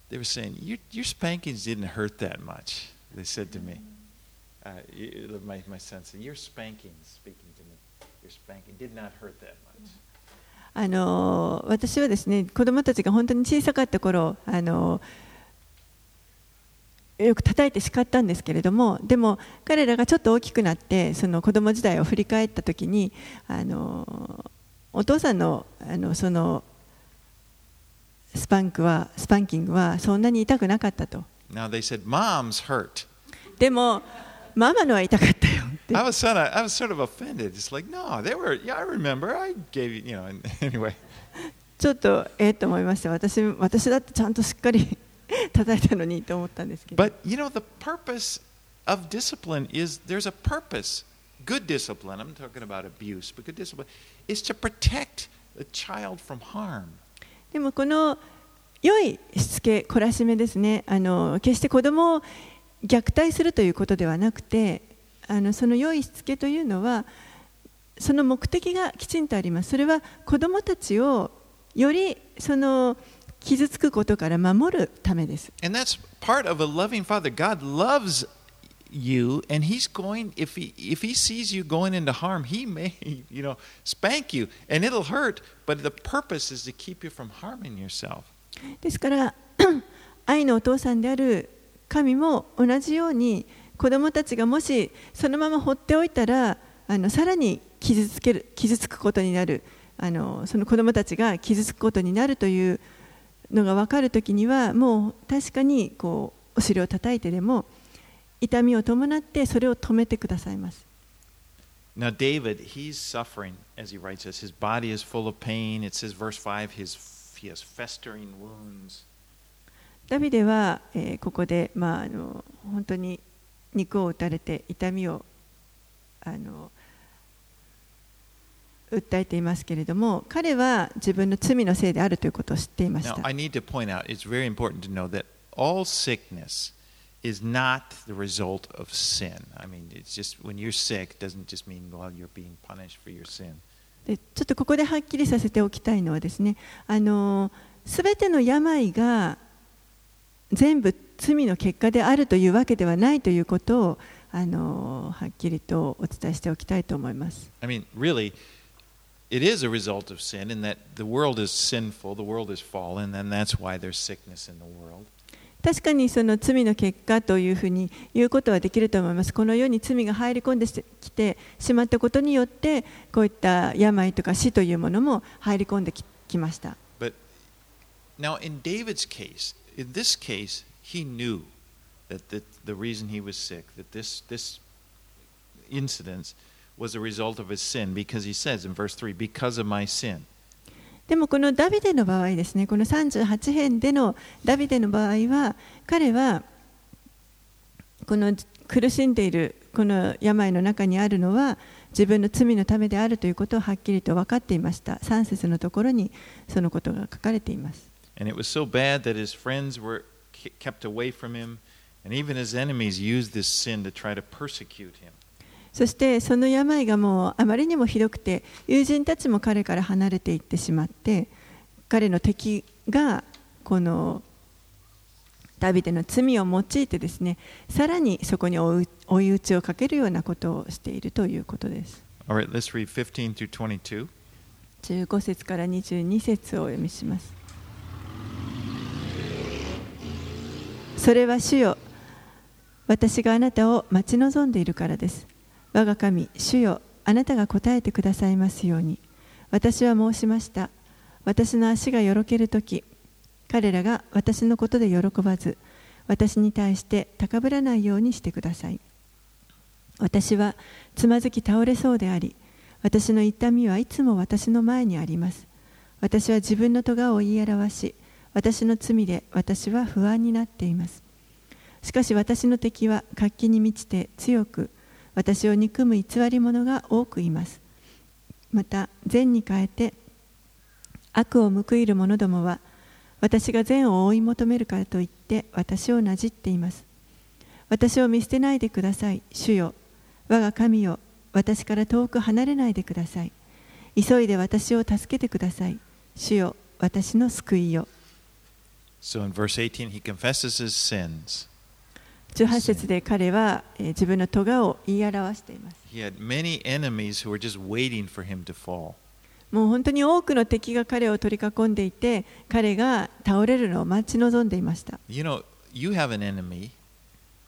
they were saying your your spankings didn't hurt that much. They said to me, uh, you- my my son said, "Your spanking, speaking to me, your spanking. Did not hurt that much." あの私はですね子供たちが本当に小さかった頃あのよく叩いて叱ったんですけれどもでも彼らがちょっと大きくなってその子供時代を振り返った時にあのお父さんのあのそのスパンクはスパンキングはそんなに痛くなかったと。Now they said, "Mom's hurt." でもママのは痛かったよって I was sort of I was sort of offended. It's like, no, they were. Yeah, I remember. I gave you, you know. and Anyway. ちょっとええと思いました私私だってちゃんとしっかり叩いたのにと思ったんですけど But you know, the purpose of discipline is there's a purpose. Good discipline, I'm talking about abuse, but good discipline is to protect the child from harm. でもこの 良いしつけ懲らしめですねあの決して子供を虐待するということではなくてあのその良いしつけというのはその目的がきちんとあります。それは子供たちをよりその傷つくことから守るためです。And that's part of a loving father. God loves you and he's going if he if he sees you going into harm, he may, you know, spank you and it'll hurt, but the purpose is to keep you from harming yourself. ですから 愛のお父さんである神も同じように子供たちがもしそのまま放っておいたらあのさらに傷つける傷つくことになるあのその子供たちが傷つくことになるというのが分かるときにはもう確かにこうお尻を叩いてでも痛みを伴ってそれを止めてくださいます。Now David, he's suffering as he writes this. His body is full of pain. It says verse 5 his ダビデは、え、ここで、まあ、あの本当に肉を打たれて痛みをあの訴えていますけれども彼は自分の罪のせいであるということを知っています。でちょっとここではっきりさせておきたいのはですねあの全ての病が全部罪の結果であるというわけではないということをあのはっきりとお伝えしておきたいと思います。I mean, really, it is a result of sin in that the world is sinful, the world is fallen, and that's why there's sickness in the world. 確かにその罪の結果というふうに言うことはできると思います。この世に罪が入り込んできてしまったことによってこういった病とか死というものも入り込んできました。But now, in David's case, in this case, he knew that the, the reason he was sick, that this, this incident was a result of his sin, because he says in verse 3, because of my sin. でもこのダビデの場合ですね、この38編でのダビデの場合は、彼はこの苦しんでいるこの病の中にあるのは自分の罪のためであるということをはっきりと分かっていました。3節のところにそのことが書かれています。And even his enemies used this sin to try to persecute him. そしてその病がもうあまりにもひどくて友人たちも彼から離れていってしまって彼の敵がこのダビデの罪を用いてですねさらにそこに追い打ちをかけるようなことをしているということです。All right, let's read 15 through 22. 15節から22節をお読みします。それは主よ私があなたを待ち望んでいるからです。我が神、主よあなたが答えてくださいますように。私は申しました。私の足がよろけるとき、彼らが私のことで喜ばず、私に対して高ぶらないようにしてください。私はつまずき倒れそうであり、私の痛みはいつも私の前にあります。私は自分の咎を言い表し、私の罪で私は不安になっています。しかし私の敵は活気に満ちて強く、私を憎む偽り者が多くいます。また、善に変えて悪を報いる者どもは、私が善を追い求めるからといって私をなじっています。私を見捨てないでください、主よ。我が神よ、私から遠く離れないでください。急いで私を助けてください。主よ、私の救いよ。So in verse 18, he confesses his sins. 18節で彼は、えー自分の咎を言い表しています。He had many enemies who were just waiting for him to fall. もう本当に多くの敵が彼を取り囲んでいて、彼が倒れるのを待ち望んでいました。You know, you have an enemy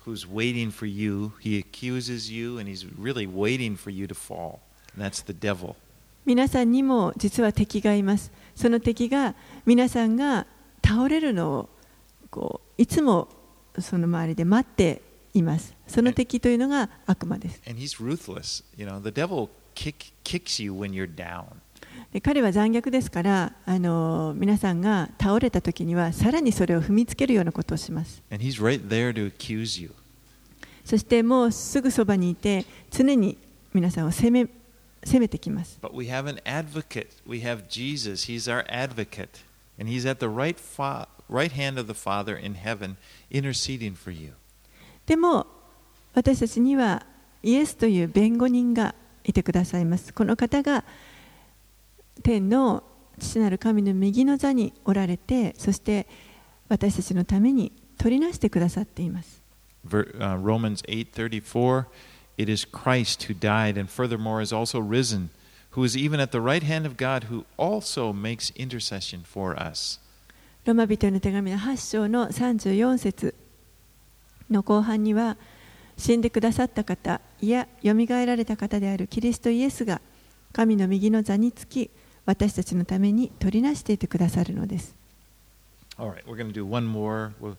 who's waiting for you. He accuses you, and he's really waiting for you to fall. And that's the devil. 皆さんにも実は敵がいます。その敵が皆さんが倒れるのをこういつもその周りで待っています。その敵というのが悪魔です。で彼は残虐ですから、あの皆さんが倒れた時には、さらにそれを踏みつけるようなことをします。そしてもうすぐそばにいて、常に皆さんを責め,責めてきます。right hand of the Father in heaven interceding for you. でも私たちにはイエスという弁護人が いてくださいますこの方が天の父なる神の右の座におられてそして私たちのために取りなしてくださっています Ver, uh, Romans 8:34 It is Christ who died and furthermore is also risen who is even at the right hand of God who also makes intercession for us ロマ人への手紙の8章の34節の後半には死んでくださった方いやよみがえられた方であるキリストイエスが神の右の座につき私たちのために取りなしていてくださるのです All right, we're going to do one more. Well,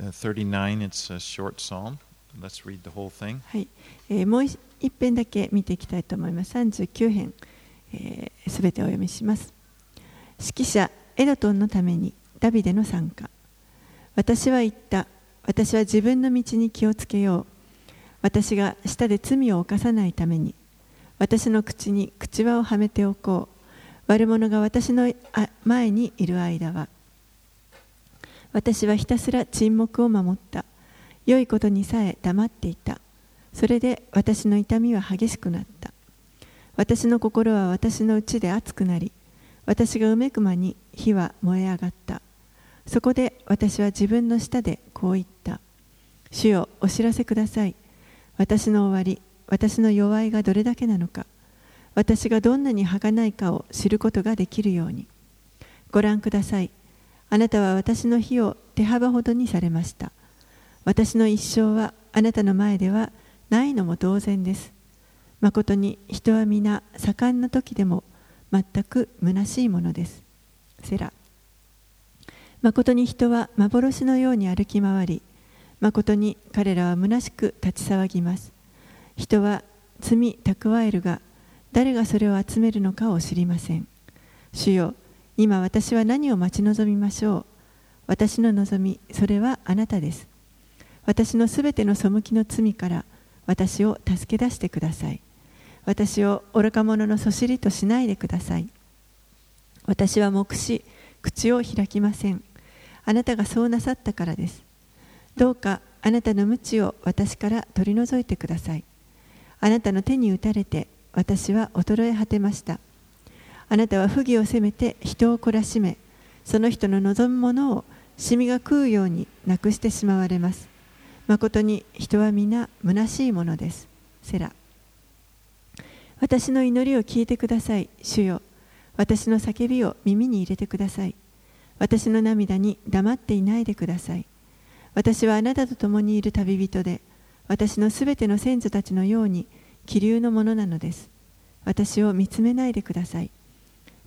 uh, 39, it's a short psalm. Let's read the whole thing. はい、えーもう一一編だけ見ていきたいと思います。39編、す、え、べ、てお読みします。指揮者エドトンのためにダビデの参加。私は言った。私は自分の道に気をつけよう。私が舌で罪を犯さないために。私の口に口輪をはめておこう。悪者が私の前にいる間は。私はひたすら沈黙を守った。良いことにさえ黙っていた。それで私の痛みは激しくなった。私の心は私の内で熱くなり、私がうめく間に火は燃え上がった。そこで私は自分の舌でこう言った。主よ、お知らせください。私の終わり、私の弱いがどれだけなのか、私がどんなに儚いかを知ることができるように。ご覧ください。あなたは私の火を手幅ほどにされました。私の一生はあなたの前ではないのも同然です。誠に人は皆盛んな時でも全く虚しいものです。セラ。誠に人は幻のように歩き回り、誠に彼らは虚しく立ち騒ぎます。人は罪蓄えるが、誰がそれを集めるのかを知りません。主よ、今私は何を待ち望みましょう。私の望み、それはあなたです。私のすべての背きの罪から私を助け出してください。私を愚か者のそしりとしないでください。私は目視、口を開きません。あなたがそうなさったからです。どうかあなたの無知を私から取り除いてください。あなたの手に打たれて私は衰え果てました。あなたは不義を責めて人を懲らしめ、その人の望むものをシミが食うようになくしてしまわれます。誠に人は皆虚しいものです。セラ。私の祈りを聞いてください、主よ。私の叫びを耳に入れてください。私の涙に黙っていないでください。私はあなたと共にいる旅人で、私のすべての先祖たちのように気流のものなのです。私を見つめないでください。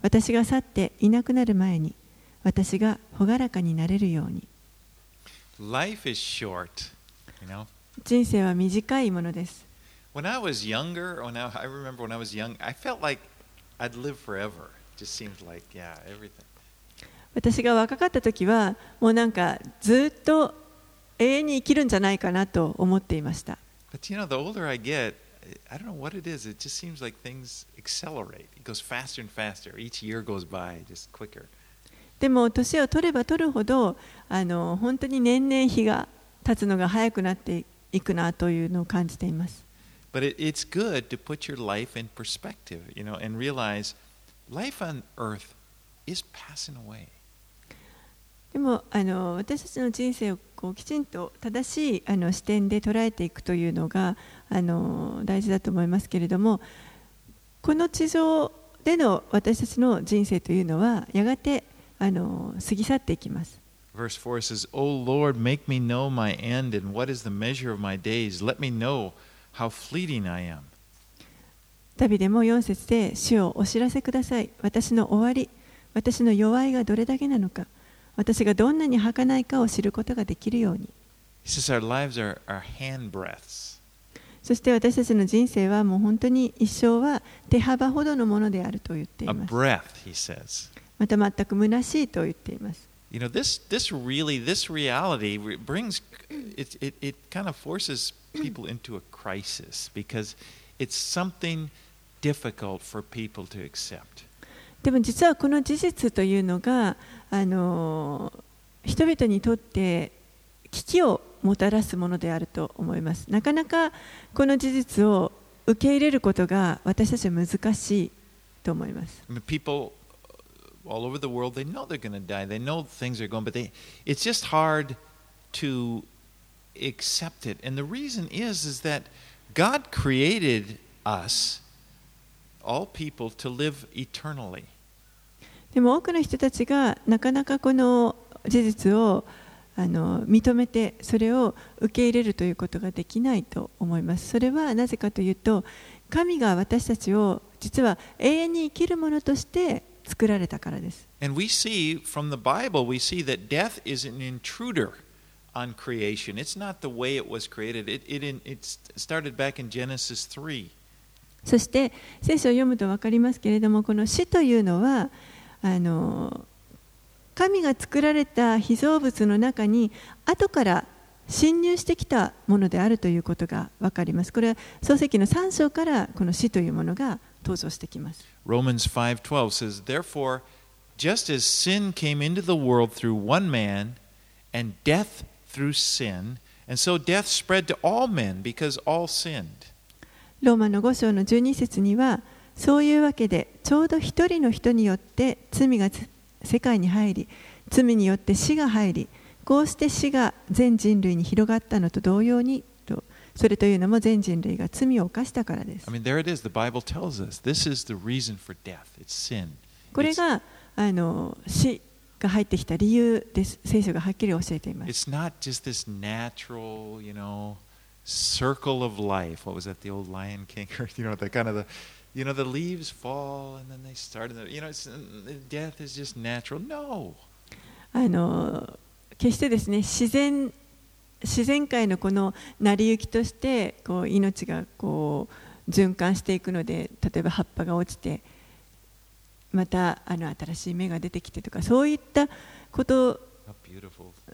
私が去っていなくなる前に、私が朗らかになれるように。Life is short, you know. 人生は短いものです。When I was younger, when I, I remember when I was young, I felt like I'd live forever. Just seemed like, yeah, everything. 私が若かった時は、もうなんかずっと永遠に生きるんじゃないかなと思っていました。But you know, the older I get, I don't know what it is. It just seems like things accelerate. It goes faster and faster. Each year goes by just quicker. でも年を取れば取るほどあの本当に年々日が経つのが早くなっていくなというのを感じています。But it, it's good to put your life in perspective, you know, and realize life on earth is passing away. でもあの私たちの人生をこうきちんと正しいあの視点で捉えていくというのがあの大事だと思いますけれどもこの地上での私たちの人生というのはやがてあの過ぎ去っていきます。Verse 4 says, O Lord, make me know my end and what is the measure of my days. Let me know how fleeting I am. ダビデも4節で主をお知らせください。私の終わり、私の弱いがどれだけなのか、私がどんなに儚いかを知ることができるように。そして私たちの人生はもう本当に一生は手幅ほどのものであると言っています。breath. また全く虚しいと言っています。You know, this, this really, this reality re- brings, it, it, it kind of forces people into a crisis because it's something difficult for people to accept. でも実はこの事実というのが、あの人々にとって危機をもたらすものであると思います。なかなかこの事実を受け入れることが私たちは難しいと思います。People all over the world, they know they're going to die. They know things are going, but they, it's just hard to accept it. And the reason is, is that God created us, all people, to live eternally. でも多くの人たちがなかなかこの事実をあの認めてそれを受け入れるということができないと思います。それはなぜかというと神が私たちを実は永遠に生きるものとして作られたからです。And we see from the Bible, we see that death is an intruder on creation. It's not the way it was created. It, it, it started back in Genesis 3. そして聖書を読むと分かりますけれどもこの死というのはあの神が作られた被造物の中に後から侵入してきたものであるということが分かります。これは創世記の3章からこの死というものが登場してきます。Romans 5:12 says, "Therefore, just as sin came into the world through one man, and death through sin, and so death spread to all men because all sinned." ローマの5章の12節にはそういうわけで、ちょうど一人の人によって罪が世界に入り、罪によって死が入り、こうして死が全人類に広がったのと同様に、それというのも全人類が罪を犯したからです。これがあの死が入ってきた理由です。聖書がはっきり教えています。You know, the leaves fall and then they start. The, you know, death is just natural. No. あの決してですね自然自然界のこの成り行きとしてこう命がこう循環していくので例えば葉っぱが落ちてまたあの新しい芽が出てきてとかそういったこと.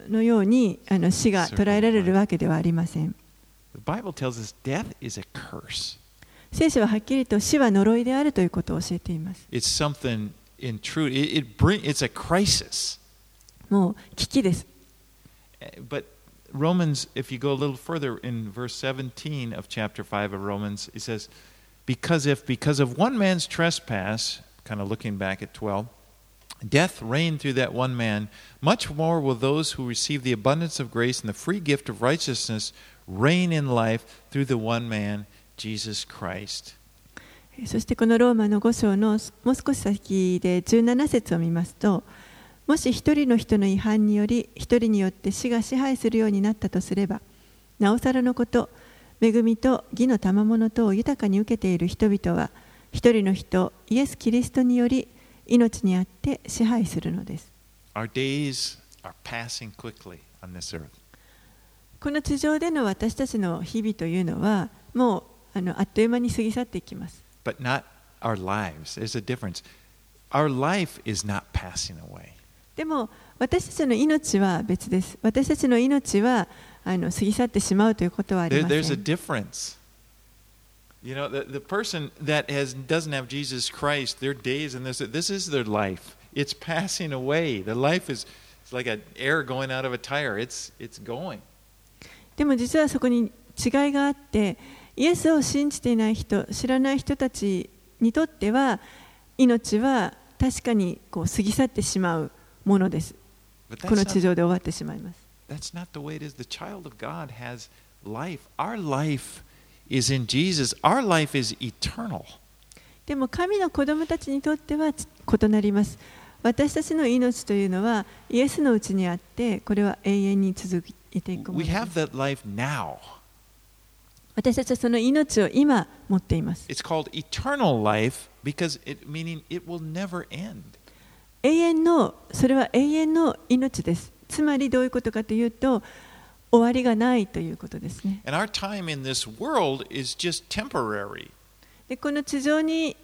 のようにあの死が捉えられるわけではありません The Bible tells us death is a curse. 聖書ははっきりと死は呪いであるということを教えています It's something intrude. It, it bring. It's a crisis. もう危機です Uh, But Romans, if you go a little further in verse 17 of chapter 5 of Romans, it says, Because if because of one man's trespass, kind of looking back at 12, death reigned through that one man, much more will those who receive the abundance of grace and the free gift of righteousness reign in life through the one man, Jesus Christ. そしてこのローマの5章のもう少し先で17節を見ますともし一人の人の違反により一人によって死が支配するようになったとすればなおさらのこと恵みと義の賜物とを豊かに受けている人々は一人の人イエス・キリストにより命にあって支配するのです Our days are passing quickly on this earth. この地上での私たちの日々というのはもうあのあっという間に過ぎ去っていきます but not our lives. There's a difference. Our life is not passing away. でも私たちの命は別です。私たちの命はあの過ぎ去ってしまうということはあり There, ませ there's a ん。difference. You know, the, the person that has doesn't have Jesus Christ, their days and this this is their life. It's passing away. The life is it's like a air going out of a tire. It's it's going. でも実はそこに違いがあって、イエスを信じていない人、知らない人たちにとっては、命は確かにこう過ぎ去ってしまうものです。この地上で終わってしまいます。that's not the way it is. The child of God has life. Our life is in Jesus. Our life is eternal. でも神の子供たちにとっては異なります。私たちの命というのはイエスのうちにあって、これは永遠に続いていくものです have that life now. 私たちはその命を今持っています。It's called eternal life because it meaning it will never end. 永遠の、それは永遠の命です。つまりどういうことかというと、終わりがないということですね。And our time in this world is just temporary. でこの地上に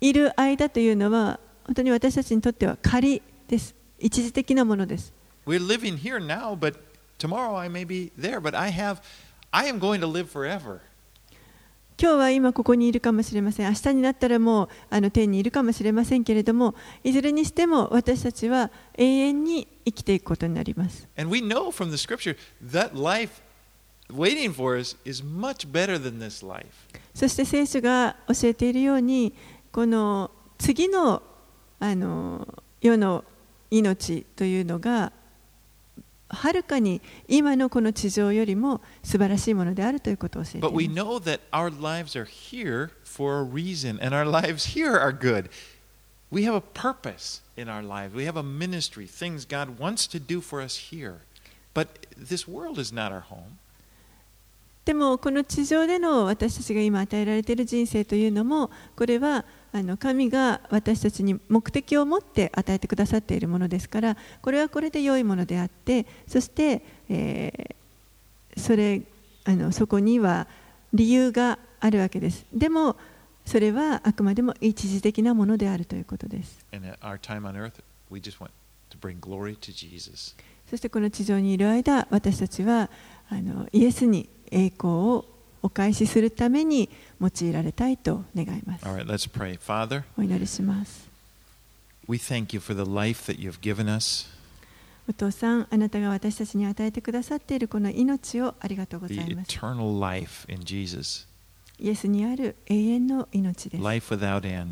いる間というのは、本当に私たちにとっては仮です。一時的なものです。We're living here now, but tomorrow I may be there. But I have, I am going to live forever. 今日は今ここにいるかもしれません。明日になったらもうあの天にいるかもしれませんけれども、いずれにしても私たちは永遠に生きていくことになります。And we know from the scripture that life waiting for us is much better than this life. そして聖書が教えているようにこの次のあの世の命というのがはるかに今のこの地上よりも素晴らしいものであるということを教えて。でもこの地上での私たちが今与えられている人生というのもこれは。あの神が私たちに目的を持って与えてくださっているものですからこれはこれで良いものであってそして、えーそれあのそこには理由があるわけですでもそれはあくまでも一時的なものであるということです.そしてこの地上にいる間私たちはあのイエスに栄光をお返しするために用いられたいと願います All right, let's pray. Father, お祈りします we thank you for the life that you've given us, お父さんあなたが私たちに与えてくださっているこの命をありがとうござ the います eternal life in Jesus, イエスにある永遠の命です終 life without end.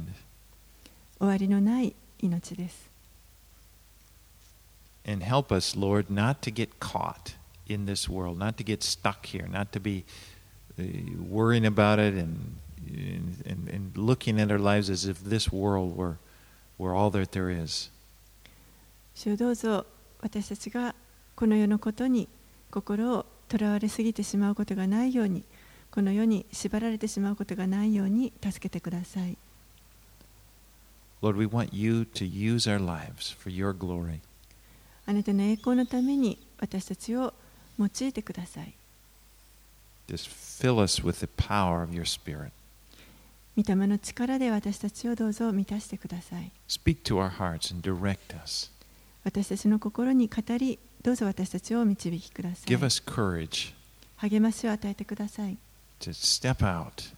わりのない命です And help us, Lord, not to get caught in this world, not to get stuck here, not to be uh, worrying about it and, and, and looking at our lives as if this world were, were all there is 主どうぞ私たちがこの世のことに心をとらわれすぎてしまうことがないようにこの世に縛られてしまうことがないように助けてください。Lord, あなたの栄光のために私たちを用いてください。Just fill us with the power of your Spirit. 御霊の力で私たちをどうぞ満たしてください Speak to our hearts and direct us. 私たちの心に語りどうぞ私たちを導きください Give us courage 励ましを与えてください to step out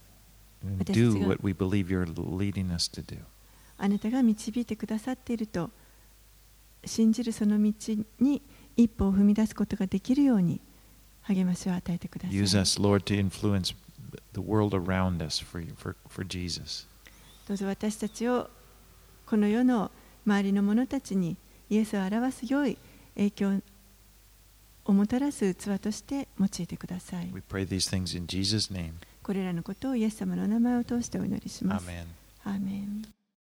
and do が what we believe you're leading us to do. あなたが導いてくださっていると信じるその道に一歩を踏み出すことができるように励ましを与えてください Use us, Lord, to influence the world around us for, for, for Jesus. どうぞ私たちをこの世の周りの者たちにイエスを表す良い影響をもたらす器として用いてください We pray these things in Jesus' name. これらのことをイエス様のお名前を通してお祈りします.アーメン